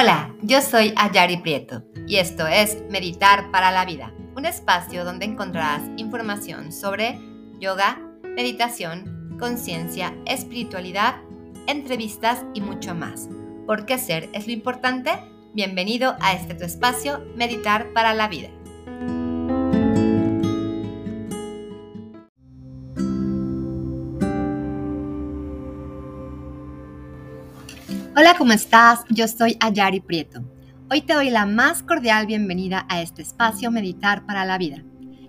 Hola, yo soy Ayari Prieto y esto es Meditar para la Vida, un espacio donde encontrarás información sobre yoga, meditación, conciencia, espiritualidad, entrevistas y mucho más. Porque ser es lo importante. Bienvenido a este tu espacio, Meditar para la Vida. Hola, ¿cómo estás? Yo soy Ayari Prieto. Hoy te doy la más cordial bienvenida a este espacio Meditar para la Vida.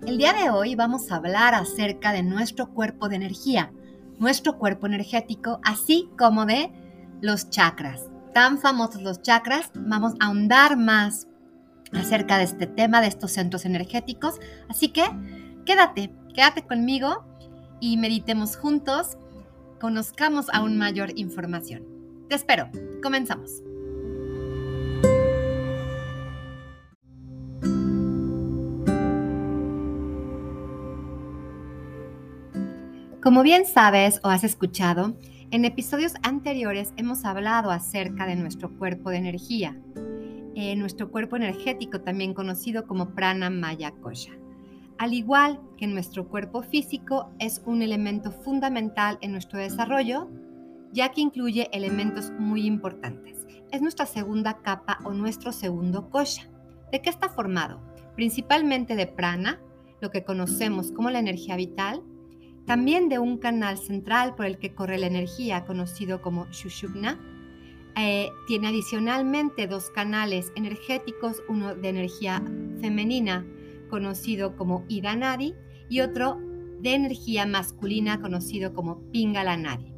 El día de hoy vamos a hablar acerca de nuestro cuerpo de energía, nuestro cuerpo energético, así como de los chakras. Tan famosos los chakras, vamos a ahondar más acerca de este tema, de estos centros energéticos. Así que quédate, quédate conmigo y meditemos juntos, conozcamos aún mayor información. Te espero. Comenzamos. Como bien sabes o has escuchado, en episodios anteriores hemos hablado acerca de nuestro cuerpo de energía, eh, nuestro cuerpo energético también conocido como prana maya kosha. Al igual que nuestro cuerpo físico es un elemento fundamental en nuestro desarrollo, ya que incluye elementos muy importantes. Es nuestra segunda capa o nuestro segundo kosha. ¿De qué está formado? Principalmente de prana, lo que conocemos como la energía vital, también de un canal central por el que corre la energía, conocido como Shushubna. Eh, tiene adicionalmente dos canales energéticos, uno de energía femenina, conocido como Idanadi, y otro de energía masculina, conocido como Pingalanadi.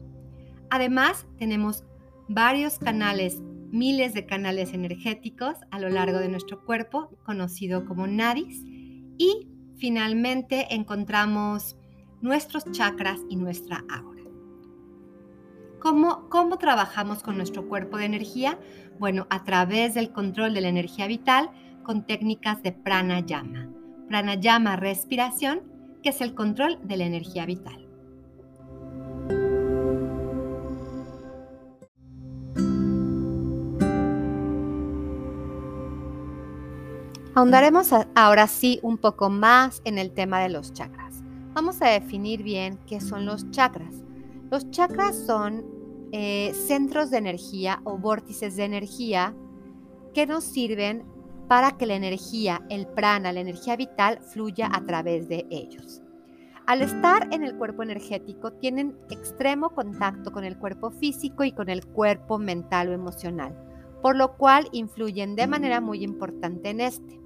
Además, tenemos varios canales, miles de canales energéticos a lo largo de nuestro cuerpo, conocido como nadis. Y finalmente encontramos nuestros chakras y nuestra aura. ¿Cómo, ¿Cómo trabajamos con nuestro cuerpo de energía? Bueno, a través del control de la energía vital con técnicas de pranayama. Pranayama, respiración, que es el control de la energía vital. Ahondaremos ahora sí un poco más en el tema de los chakras. Vamos a definir bien qué son los chakras. Los chakras son eh, centros de energía o vórtices de energía que nos sirven para que la energía, el prana, la energía vital, fluya a través de ellos. Al estar en el cuerpo energético, tienen extremo contacto con el cuerpo físico y con el cuerpo mental o emocional, por lo cual influyen de manera muy importante en este.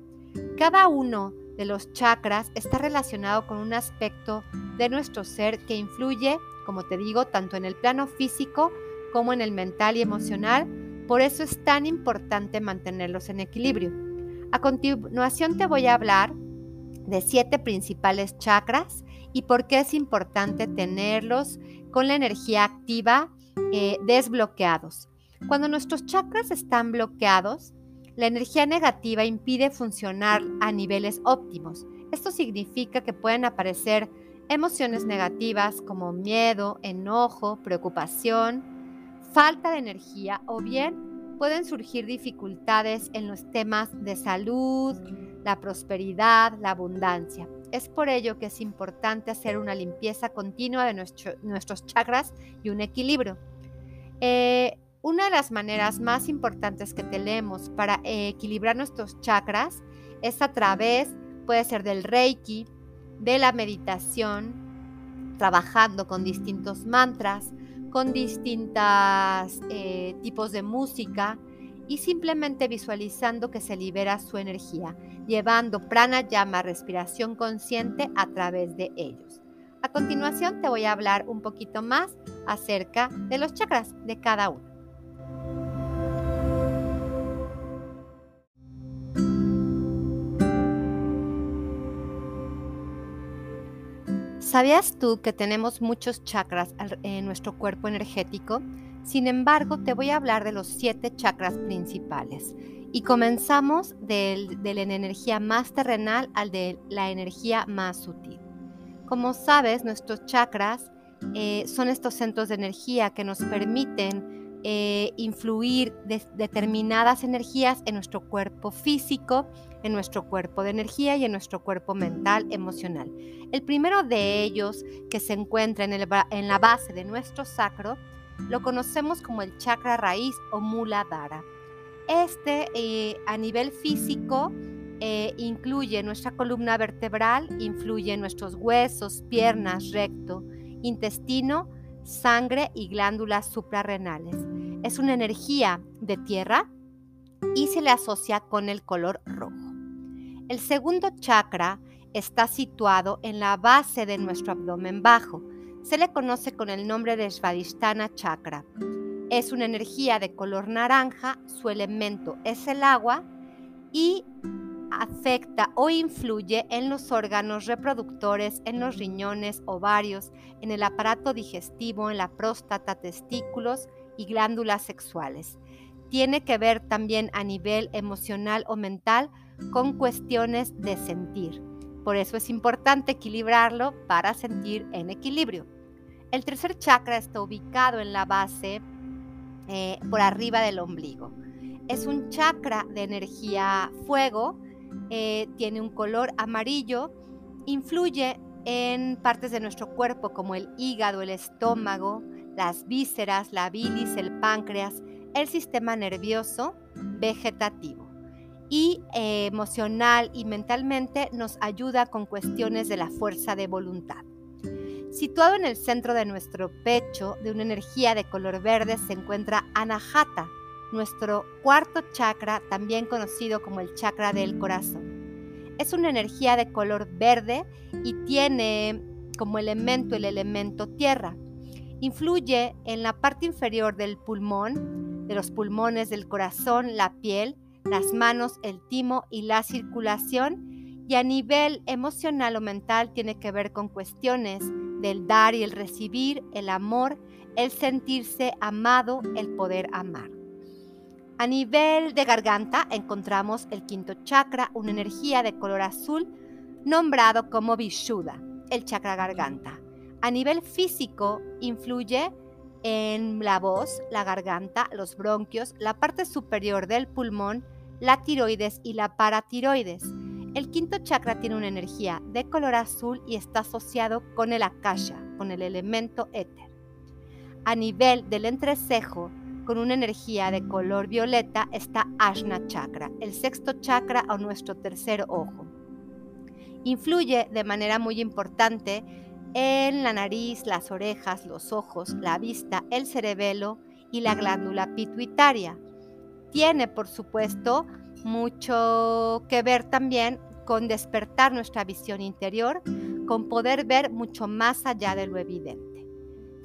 Cada uno de los chakras está relacionado con un aspecto de nuestro ser que influye, como te digo, tanto en el plano físico como en el mental y emocional. Por eso es tan importante mantenerlos en equilibrio. A continuación te voy a hablar de siete principales chakras y por qué es importante tenerlos con la energía activa eh, desbloqueados. Cuando nuestros chakras están bloqueados, la energía negativa impide funcionar a niveles óptimos. Esto significa que pueden aparecer emociones negativas como miedo, enojo, preocupación, falta de energía o bien pueden surgir dificultades en los temas de salud, la prosperidad, la abundancia. Es por ello que es importante hacer una limpieza continua de nuestros chakras y un equilibrio. Eh, una de las maneras más importantes que tenemos para equilibrar nuestros chakras es a través, puede ser del reiki, de la meditación, trabajando con distintos mantras, con distintos eh, tipos de música y simplemente visualizando que se libera su energía, llevando pranayama, respiración consciente a través de ellos. A continuación te voy a hablar un poquito más acerca de los chakras de cada uno. ¿Sabías tú que tenemos muchos chakras en nuestro cuerpo energético? Sin embargo, te voy a hablar de los siete chakras principales. Y comenzamos de la energía más terrenal al de la energía más sutil. Como sabes, nuestros chakras eh, son estos centros de energía que nos permiten eh, influir determinadas energías en nuestro cuerpo físico, en nuestro cuerpo de energía y en nuestro cuerpo mental, emocional. El primero de ellos, que se encuentra en, en la base de nuestro sacro, lo conocemos como el chakra raíz o muladhara. Este, eh, a nivel físico, eh, incluye nuestra columna vertebral, influye nuestros huesos, piernas, recto, intestino, sangre y glándulas suprarrenales. Es una energía de tierra y se le asocia con el color rojo. El segundo chakra está situado en la base de nuestro abdomen bajo. Se le conoce con el nombre de Svadhisthana Chakra. Es una energía de color naranja, su elemento es el agua y afecta o influye en los órganos reproductores, en los riñones, ovarios, en el aparato digestivo, en la próstata, testículos y glándulas sexuales. Tiene que ver también a nivel emocional o mental con cuestiones de sentir. Por eso es importante equilibrarlo para sentir en equilibrio. El tercer chakra está ubicado en la base eh, por arriba del ombligo. Es un chakra de energía fuego, eh, tiene un color amarillo, influye en partes de nuestro cuerpo como el hígado, el estómago, las vísceras, la bilis, el páncreas, el sistema nervioso vegetativo. Y eh, emocional y mentalmente nos ayuda con cuestiones de la fuerza de voluntad. Situado en el centro de nuestro pecho, de una energía de color verde, se encuentra Anahata, nuestro cuarto chakra, también conocido como el chakra del corazón. Es una energía de color verde y tiene como elemento el elemento tierra. Influye en la parte inferior del pulmón, de los pulmones del corazón, la piel, las manos, el timo y la circulación. Y a nivel emocional o mental tiene que ver con cuestiones del dar y el recibir, el amor, el sentirse amado, el poder amar. A nivel de garganta encontramos el quinto chakra, una energía de color azul nombrado como Vishuddha, el chakra garganta. A nivel físico influye en la voz, la garganta, los bronquios, la parte superior del pulmón, la tiroides y la paratiroides. El quinto chakra tiene una energía de color azul y está asociado con el akasha, con el elemento éter. A nivel del entrecejo, con una energía de color violeta está Ashna Chakra, el sexto chakra o nuestro tercer ojo. Influye de manera muy importante en la nariz, las orejas, los ojos, la vista, el cerebelo y la glándula pituitaria. Tiene, por supuesto, mucho que ver también con despertar nuestra visión interior, con poder ver mucho más allá de lo evidente.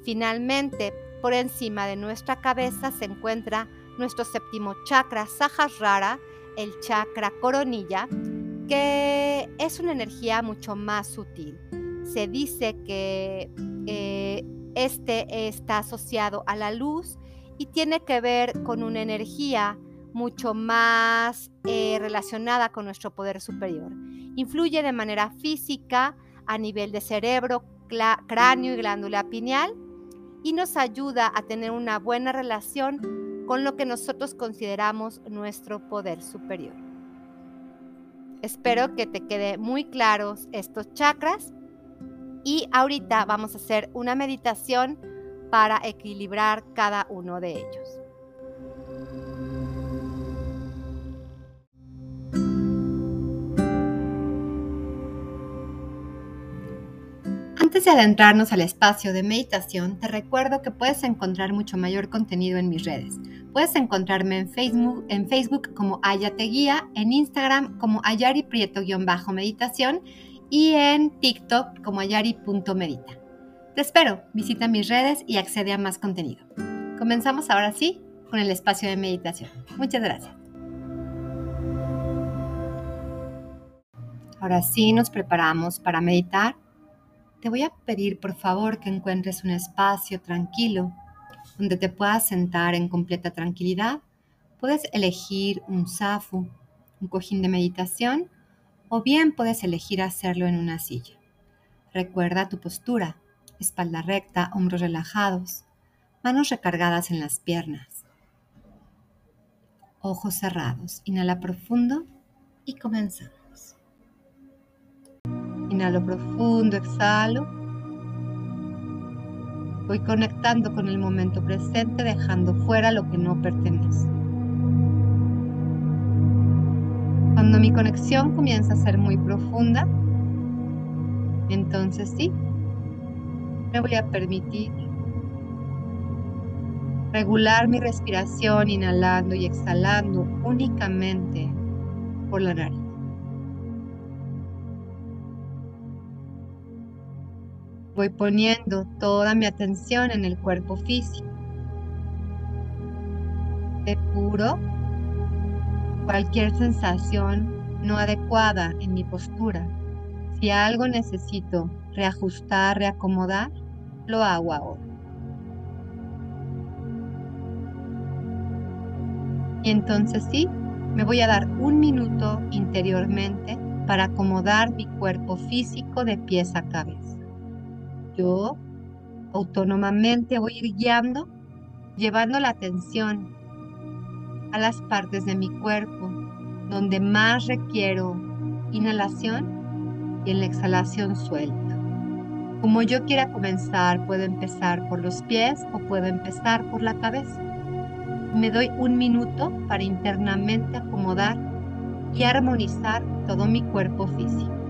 Finalmente, por encima de nuestra cabeza se encuentra nuestro séptimo chakra, Sahasrara, el chakra coronilla, que es una energía mucho más sutil. Se dice que eh, este está asociado a la luz y tiene que ver con una energía mucho más eh, relacionada con nuestro poder superior. Influye de manera física a nivel de cerebro, cráneo y glándula pineal y nos ayuda a tener una buena relación con lo que nosotros consideramos nuestro poder superior. Espero que te quede muy claros estos chakras y ahorita vamos a hacer una meditación para equilibrar cada uno de ellos. Antes de adentrarnos al espacio de meditación, te recuerdo que puedes encontrar mucho mayor contenido en mis redes. Puedes encontrarme en Facebook, en Facebook como Ayate Guía, en Instagram como Ayari Prieto-meditación y en TikTok como ayari.medita. Te espero, visita mis redes y accede a más contenido. Comenzamos ahora sí con el espacio de meditación. Muchas gracias. Ahora sí nos preparamos para meditar te voy a pedir por favor que encuentres un espacio tranquilo donde te puedas sentar en completa tranquilidad. Puedes elegir un zafu, un cojín de meditación, o bien puedes elegir hacerlo en una silla. Recuerda tu postura, espalda recta, hombros relajados, manos recargadas en las piernas. ojos cerrados. Inhala profundo y comenzamos. Inhalo profundo, exhalo. Voy conectando con el momento presente, dejando fuera lo que no pertenece. Cuando mi conexión comienza a ser muy profunda, entonces sí, me voy a permitir regular mi respiración inhalando y exhalando únicamente por la nariz. Voy poniendo toda mi atención en el cuerpo físico. Depuro cualquier sensación no adecuada en mi postura. Si algo necesito reajustar, reacomodar, lo hago ahora. Y entonces sí, me voy a dar un minuto interiormente para acomodar mi cuerpo físico de pies a cabeza. Yo autónomamente voy a ir guiando, llevando la atención a las partes de mi cuerpo donde más requiero inhalación y en la exhalación suelto. Como yo quiera comenzar, puedo empezar por los pies o puedo empezar por la cabeza. Me doy un minuto para internamente acomodar y armonizar todo mi cuerpo físico.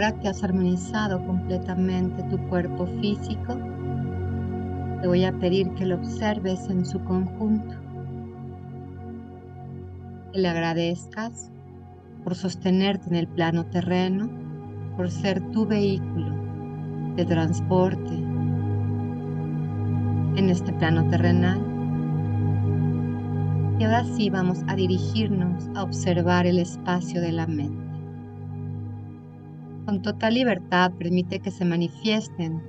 Ahora que has armonizado completamente tu cuerpo físico, te voy a pedir que lo observes en su conjunto. Que le agradezcas por sostenerte en el plano terreno, por ser tu vehículo de transporte en este plano terrenal. Y ahora sí vamos a dirigirnos a observar el espacio de la mente con total libertad permite que se manifiesten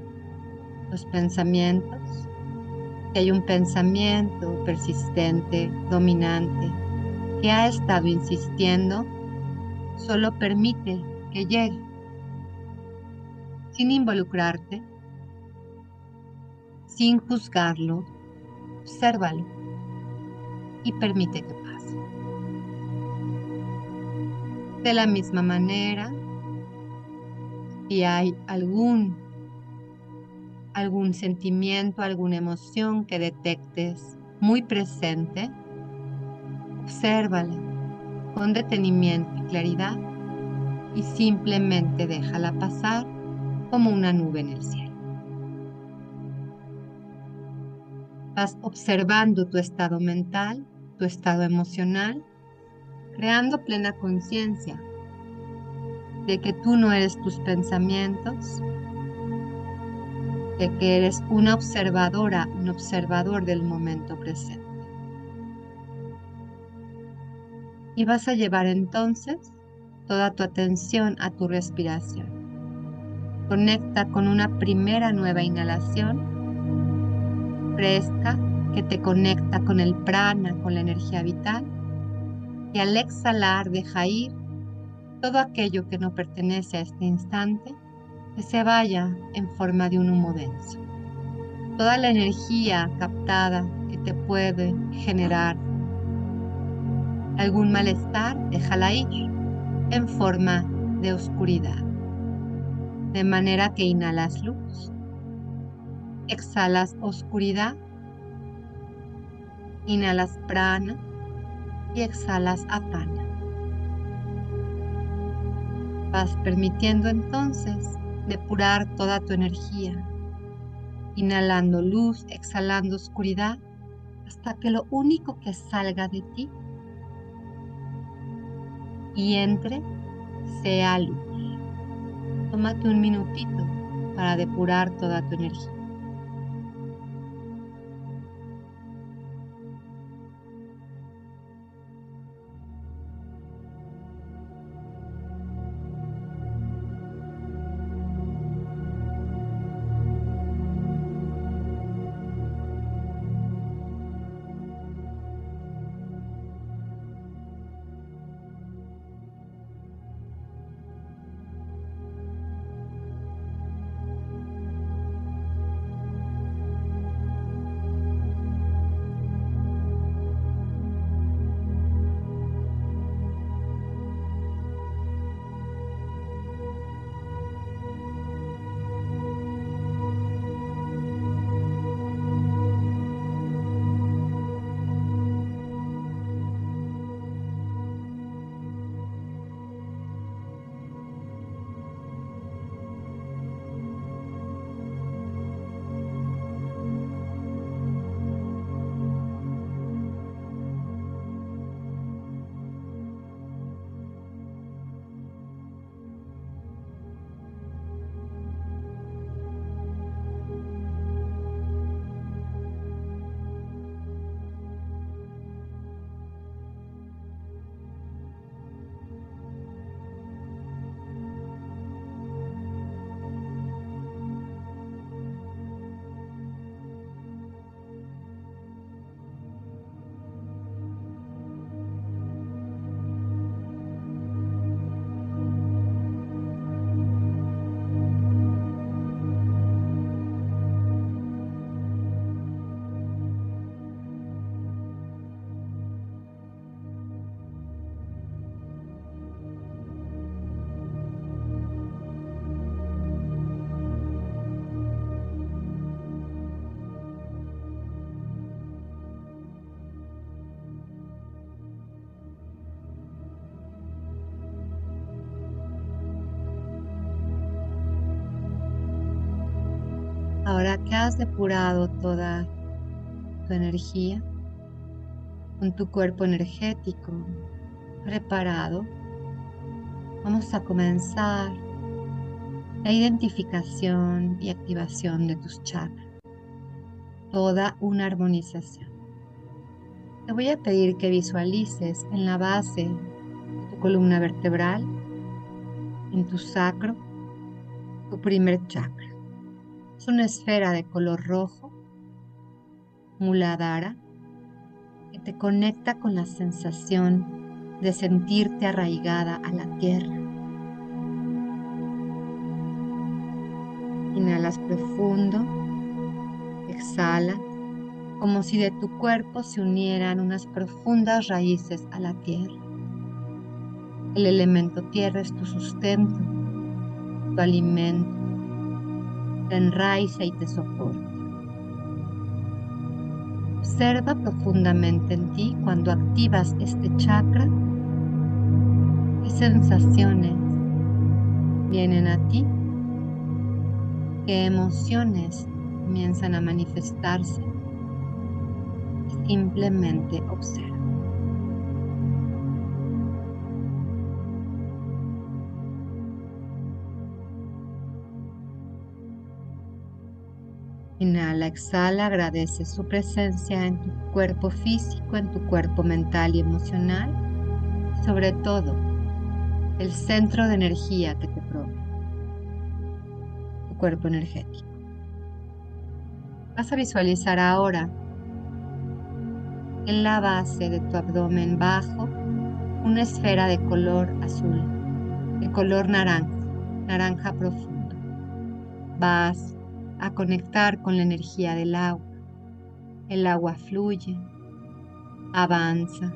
los pensamientos. Si hay un pensamiento persistente, dominante, que ha estado insistiendo, solo permite que llegue, sin involucrarte, sin juzgarlo, obsérvalo y permite que pase. De la misma manera, si hay algún, algún sentimiento, alguna emoción que detectes muy presente, obsérvala con detenimiento y claridad y simplemente déjala pasar como una nube en el cielo. Vas observando tu estado mental, tu estado emocional, creando plena conciencia de que tú no eres tus pensamientos, de que eres una observadora, un observador del momento presente. Y vas a llevar entonces toda tu atención a tu respiración. Conecta con una primera nueva inhalación fresca que te conecta con el prana, con la energía vital. Y al exhalar deja ir todo aquello que no pertenece a este instante, que se vaya en forma de un humo denso. Toda la energía captada que te puede generar algún malestar, déjala ir en forma de oscuridad. De manera que inhalas luz, exhalas oscuridad, inhalas prana y exhalas apana. Vas permitiendo entonces depurar toda tu energía, inhalando luz, exhalando oscuridad, hasta que lo único que salga de ti y entre sea luz. Tómate un minutito para depurar toda tu energía. Ahora que has depurado toda tu energía, con tu cuerpo energético preparado, vamos a comenzar la identificación y activación de tus chakras. Toda una armonización. Te voy a pedir que visualices en la base de tu columna vertebral, en tu sacro, tu primer chakra. Es una esfera de color rojo, muladara, que te conecta con la sensación de sentirte arraigada a la tierra. Inhalas profundo, exhala, como si de tu cuerpo se unieran unas profundas raíces a la tierra. El elemento tierra es tu sustento, tu alimento, te enraiza y te soporta. Observa profundamente en ti cuando activas este chakra. ¿Qué sensaciones vienen a ti? ¿Qué emociones comienzan a manifestarse? Simplemente observa. Inhala, exhala, agradece su presencia en tu cuerpo físico, en tu cuerpo mental y emocional. Sobre todo, el centro de energía que te provee, tu cuerpo energético. Vas a visualizar ahora en la base de tu abdomen bajo una esfera de color azul, de color naranja, naranja profundo. Vas a conectar con la energía del agua. El agua fluye, avanza.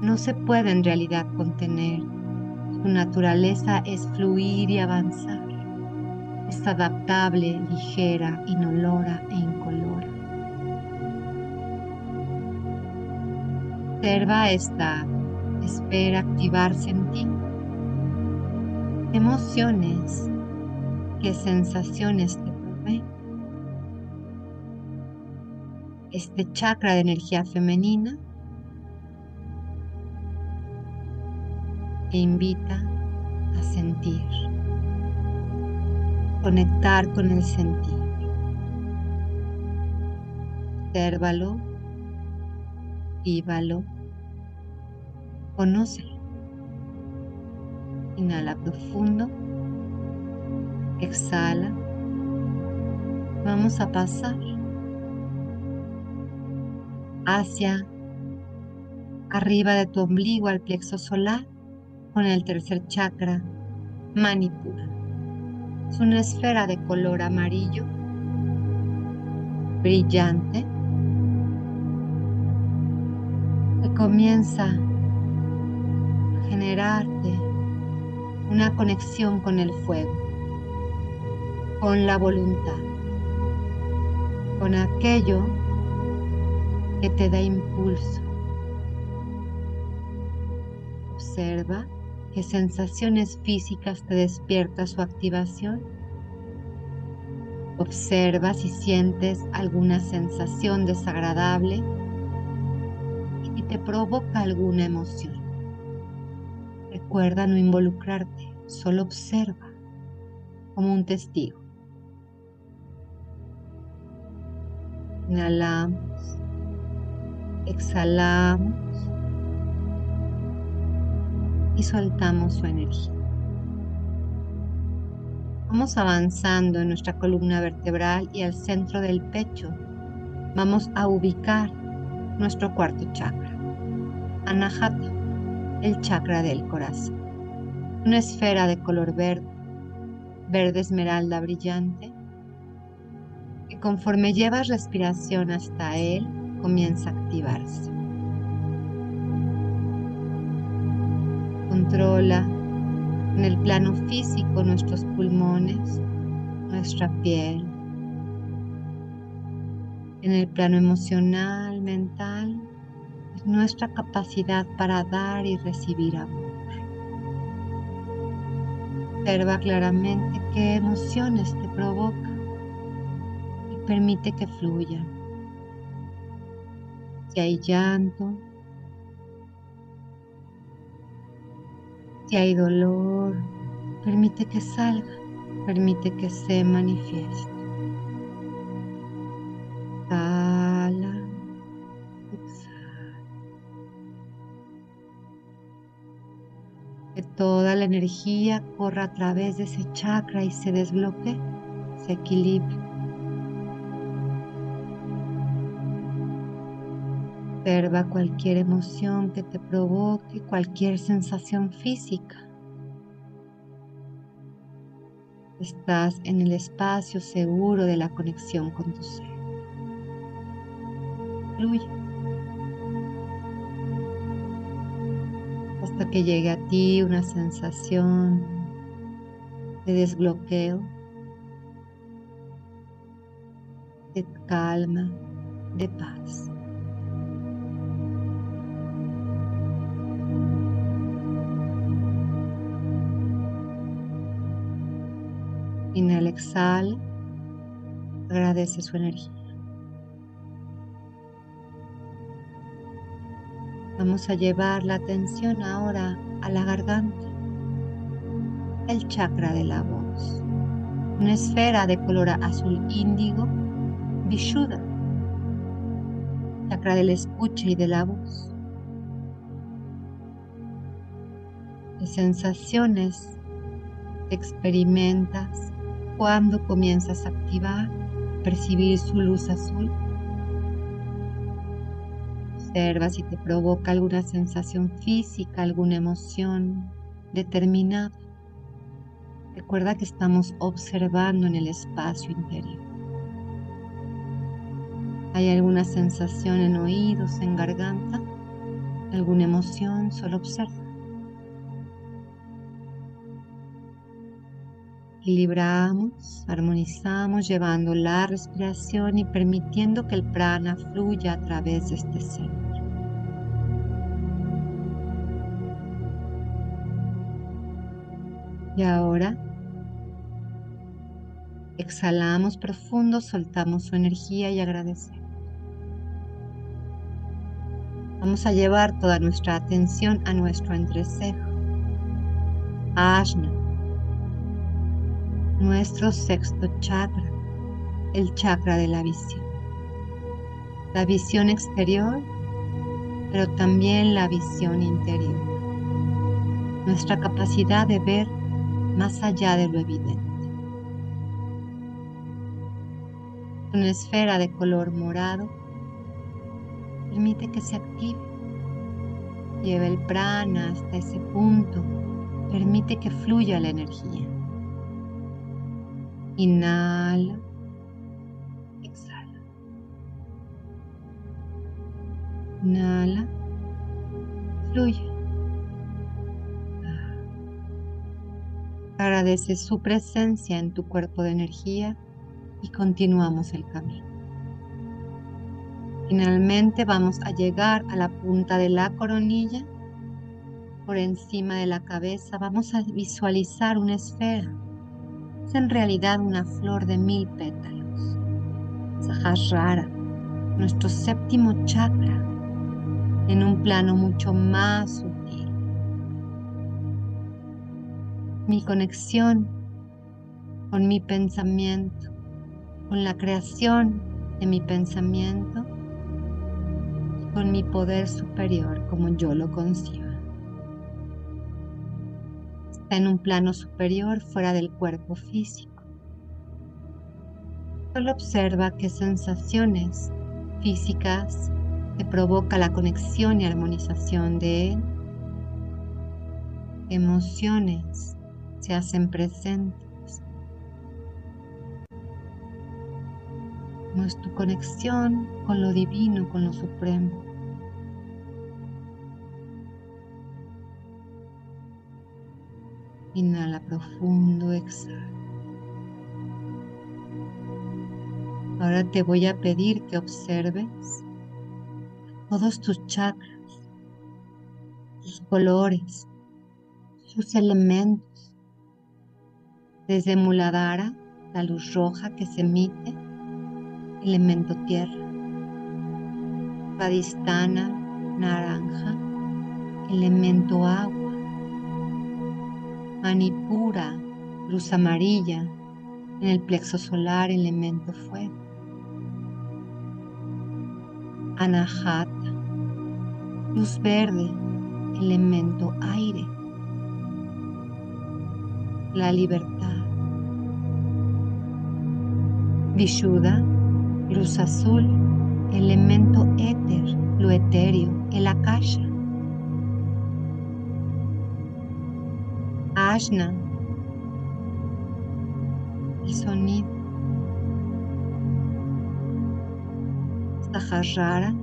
No se puede en realidad contener. Su naturaleza es fluir y avanzar. Es adaptable, ligera, inolora e incolora. Observa esta espera activarse en ti. Emociones qué sensaciones te provee. Este chakra de energía femenina te invita a sentir, conectar con el sentir. Obsérvalo, vívalo, conócelo. Inhala profundo. Exhala. Vamos a pasar hacia arriba de tu ombligo al plexo solar con el tercer chakra, Manipura. Es una esfera de color amarillo, brillante, que comienza a generarte una conexión con el fuego con la voluntad, con aquello que te da impulso. Observa qué sensaciones físicas te despierta su activación. Observa si sientes alguna sensación desagradable y te provoca alguna emoción. Recuerda no involucrarte, solo observa como un testigo. Inhalamos, exhalamos y soltamos su energía. Vamos avanzando en nuestra columna vertebral y al centro del pecho vamos a ubicar nuestro cuarto chakra, Anahata, el chakra del corazón. Una esfera de color verde, verde esmeralda brillante, conforme llevas respiración hasta él, comienza a activarse. Controla en el plano físico nuestros pulmones, nuestra piel. En el plano emocional, mental, es nuestra capacidad para dar y recibir amor. Observa claramente qué emociones te provoca permite que fluya. Si hay llanto, si hay dolor, permite que salga, permite que se manifieste. Exhala, exhala. Que toda la energía corra a través de ese chakra y se desbloquee, se equilibre. Observa cualquier emoción que te provoque, cualquier sensación física. Estás en el espacio seguro de la conexión con tu ser. Fluye. Hasta que llegue a ti una sensación de desbloqueo, de calma, de paz. Inhala, exhala. Agradece su energía. Vamos a llevar la atención ahora a la garganta, el chakra de la voz, una esfera de color azul índigo, Vishuddha, chakra del escuche y de la voz. ¿Qué sensaciones experimentas cuando comienzas a activar, percibir su luz azul? Observa si te provoca alguna sensación física, alguna emoción determinada. Recuerda que estamos observando en el espacio interior. ¿Hay alguna sensación en oídos, en garganta? ¿Alguna emoción? Solo observa. Equilibramos, armonizamos, llevando la respiración y permitiendo que el prana fluya a través de este centro. Y ahora exhalamos profundo, soltamos su energía y agradecemos. Vamos a llevar toda nuestra atención a nuestro entrecejo, Ashna, nuestro sexto chakra, el chakra de la visión. La visión exterior, pero también la visión interior. Nuestra capacidad de ver más allá de lo evidente. Una esfera de color morado permite que se active. Lleva el prana hasta ese punto. Permite que fluya la energía. Inhala. Exhala. Inhala. Fluye. Agradece su presencia en tu cuerpo de energía y continuamos el camino. Finalmente vamos a llegar a la punta de la coronilla. Por encima de la cabeza vamos a visualizar una esfera. Es en realidad una flor de mil pétalos. Sahasrara, nuestro séptimo chakra, en un plano mucho más sutil mi conexión con mi pensamiento, con la creación de mi pensamiento y con mi poder superior como yo lo conciba. En un plano superior fuera del cuerpo físico. Solo observa qué sensaciones físicas te provoca la conexión y armonización de él, emociones se hacen presentes. ¿Cómo es tu conexión con lo divino, con lo supremo? Inhala profundo, exhala. Ahora te voy a pedir que observes todos tus chakras, sus colores, sus elementos desde Muladhara, la luz roja que se emite, elemento tierra. Padistana, naranja, elemento agua. Manipura, luz amarilla, en el plexo solar, elemento fuego. Anahata, luz verde, elemento aire. La libertad. Vishuddha, luz azul, elemento éter, lo etéreo, el akasha. Ashna, el sonido. Sahasrara,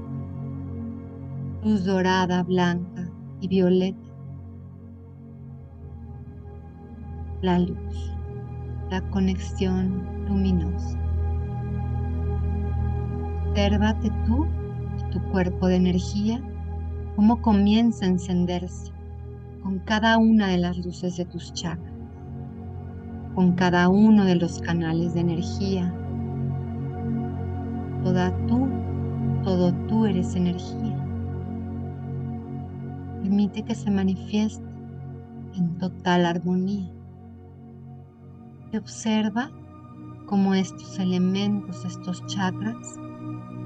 luz dorada, blanca y violeta. La luz, la conexión luminosa. Obsérvate tú y tu cuerpo de energía, cómo comienza a encenderse con cada una de las luces de tus chakras, con cada uno de los canales de energía. Toda tú, todo tú eres energía. Permite que se manifieste en total armonía. Te observa cómo estos elementos, estos chakras,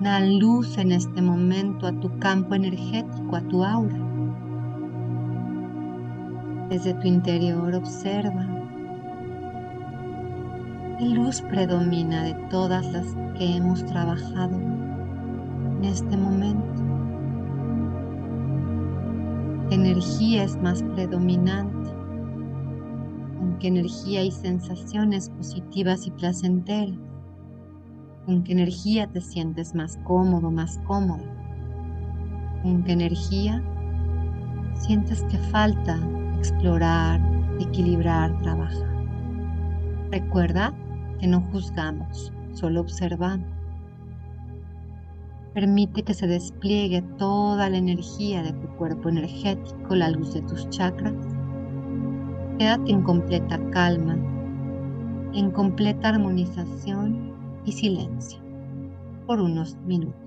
dan luz en este momento a tu campo energético, a tu aura. Desde tu interior observa. ¿Qué luz predomina de todas las que hemos trabajado en este momento? ¿Qué energía es más predominante? ¿Con qué energía y sensaciones positivas y placenteras? ¿Con qué energía te sientes más cómodo, más cómodo? ¿Con qué energía sientes que falta explorar, equilibrar, trabajar? Recuerda que no juzgamos, solo observamos. Permite que se despliegue toda la energía de tu cuerpo energético, la luz de tus chakras. Quédate en completa calma, en completa armonización y silencio por unos minutos.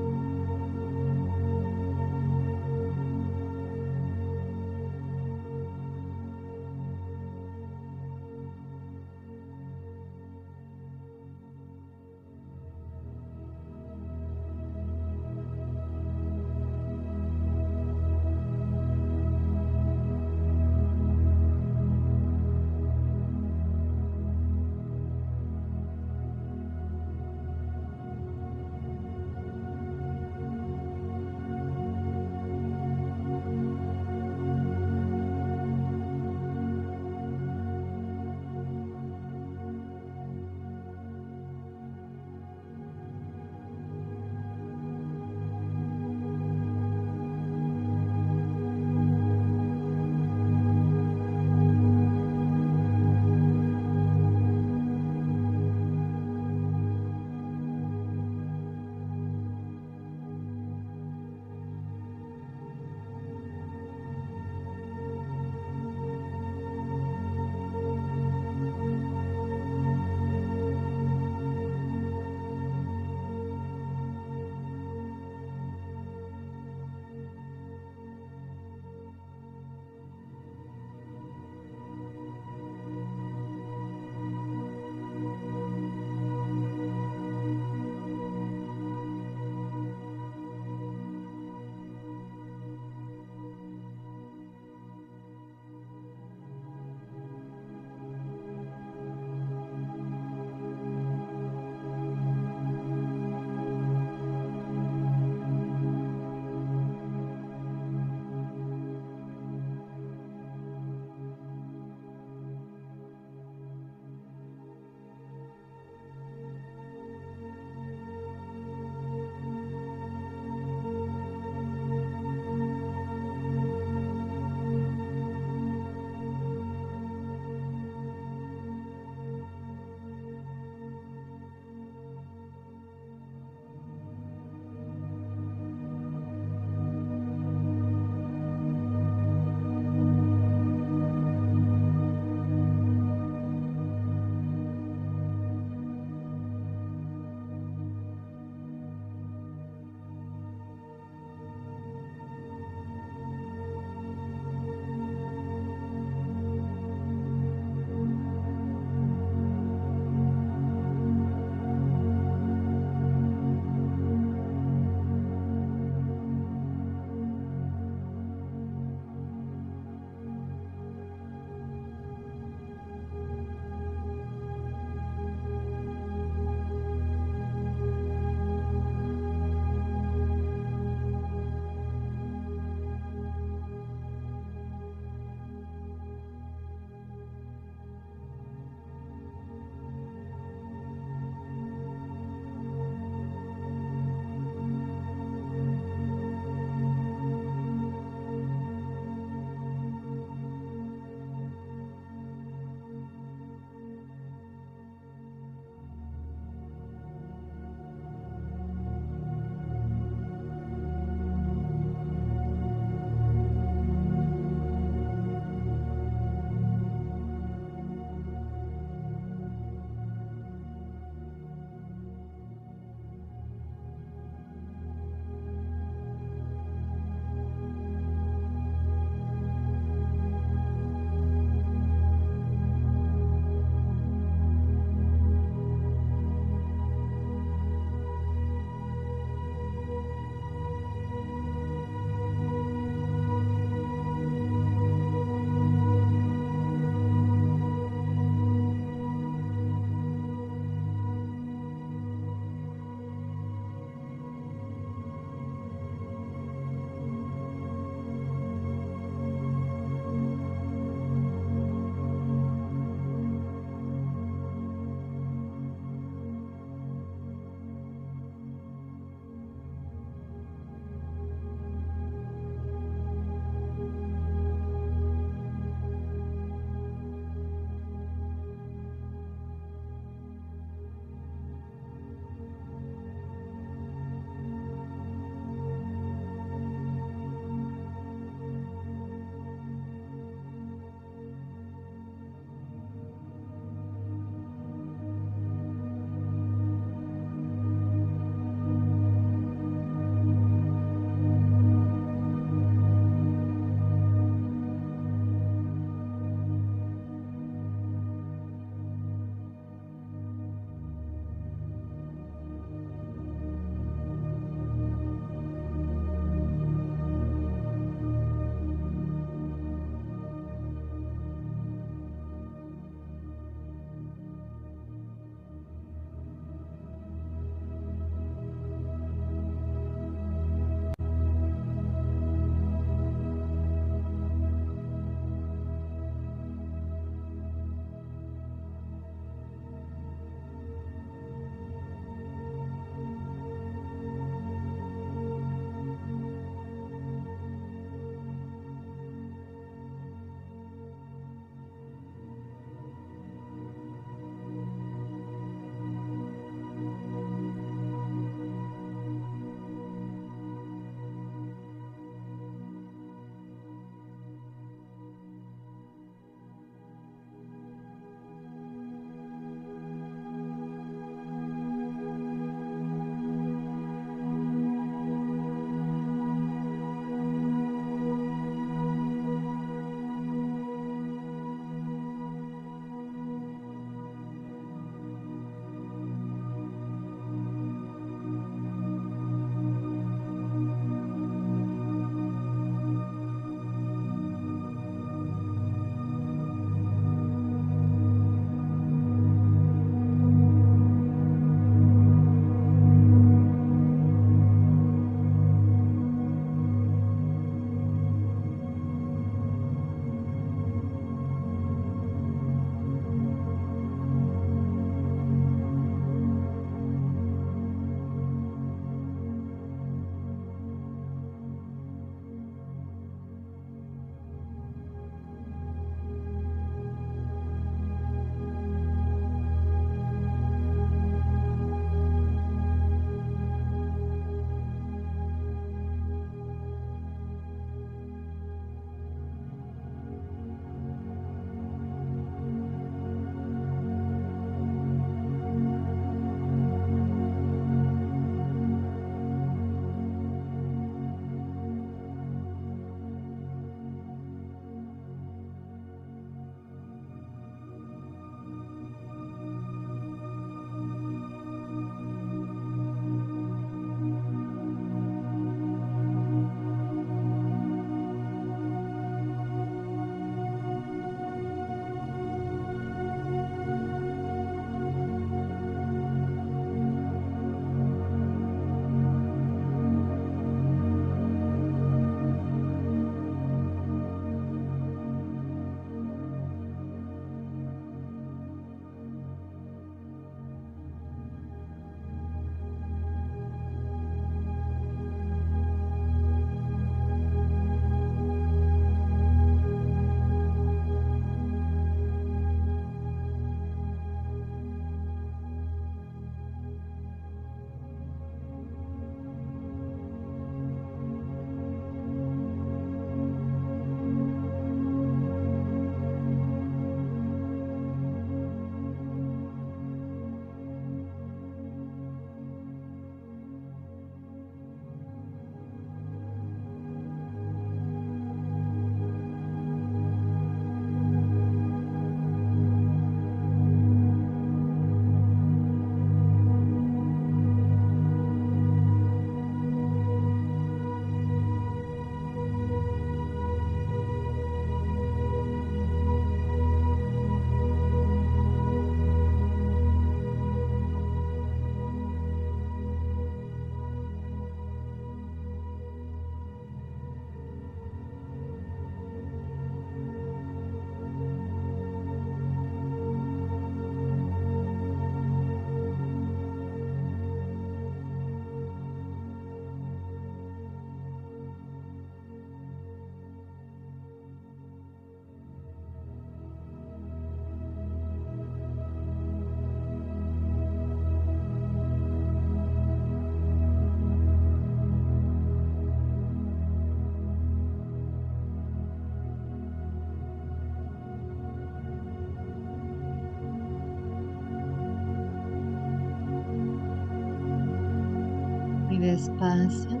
Despacio,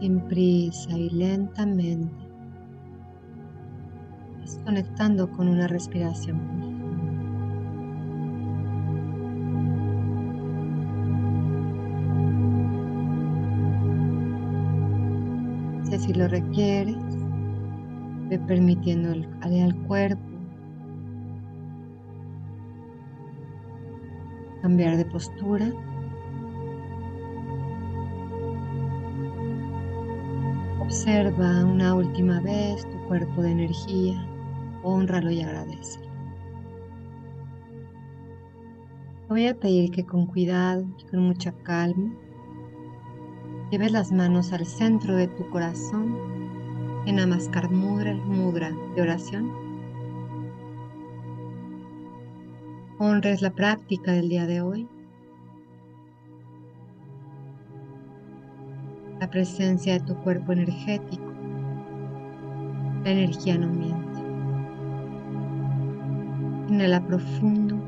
sin prisa y lentamente, conectando con una respiración Si lo requieres, ve permitiendo al cuerpo cambiar de postura. Observa una última vez tu cuerpo de energía, honralo y agradecelo. Voy a pedir que con cuidado y con mucha calma lleves las manos al centro de tu corazón en Namaskar Mudra, mudra de oración honres la práctica del día de hoy. La presencia de tu cuerpo energético. La energía no miente. Inhala profundo.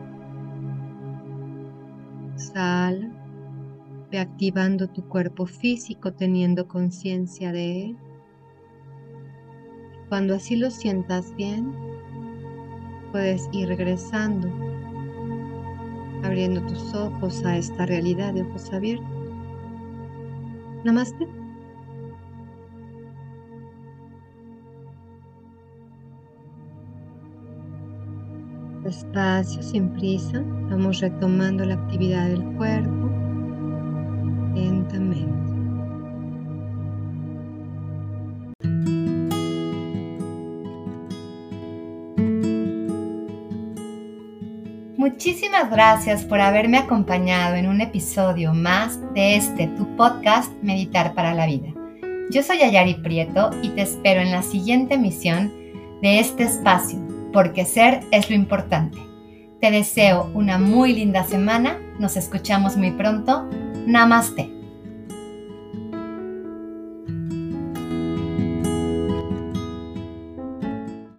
Sal. Ve activando tu cuerpo físico teniendo conciencia de él. Cuando así lo sientas bien, puedes ir regresando abriendo tus ojos a esta realidad de ojos abiertos. Namaste. Despacio, sin prisa, vamos retomando la actividad del cuerpo Muchísimas gracias por haberme acompañado en un episodio más de este tu podcast Meditar para la Vida. Yo soy Ayari Prieto y te espero en la siguiente emisión de este espacio, porque ser es lo importante. Te deseo una muy linda semana, nos escuchamos muy pronto. Namaste.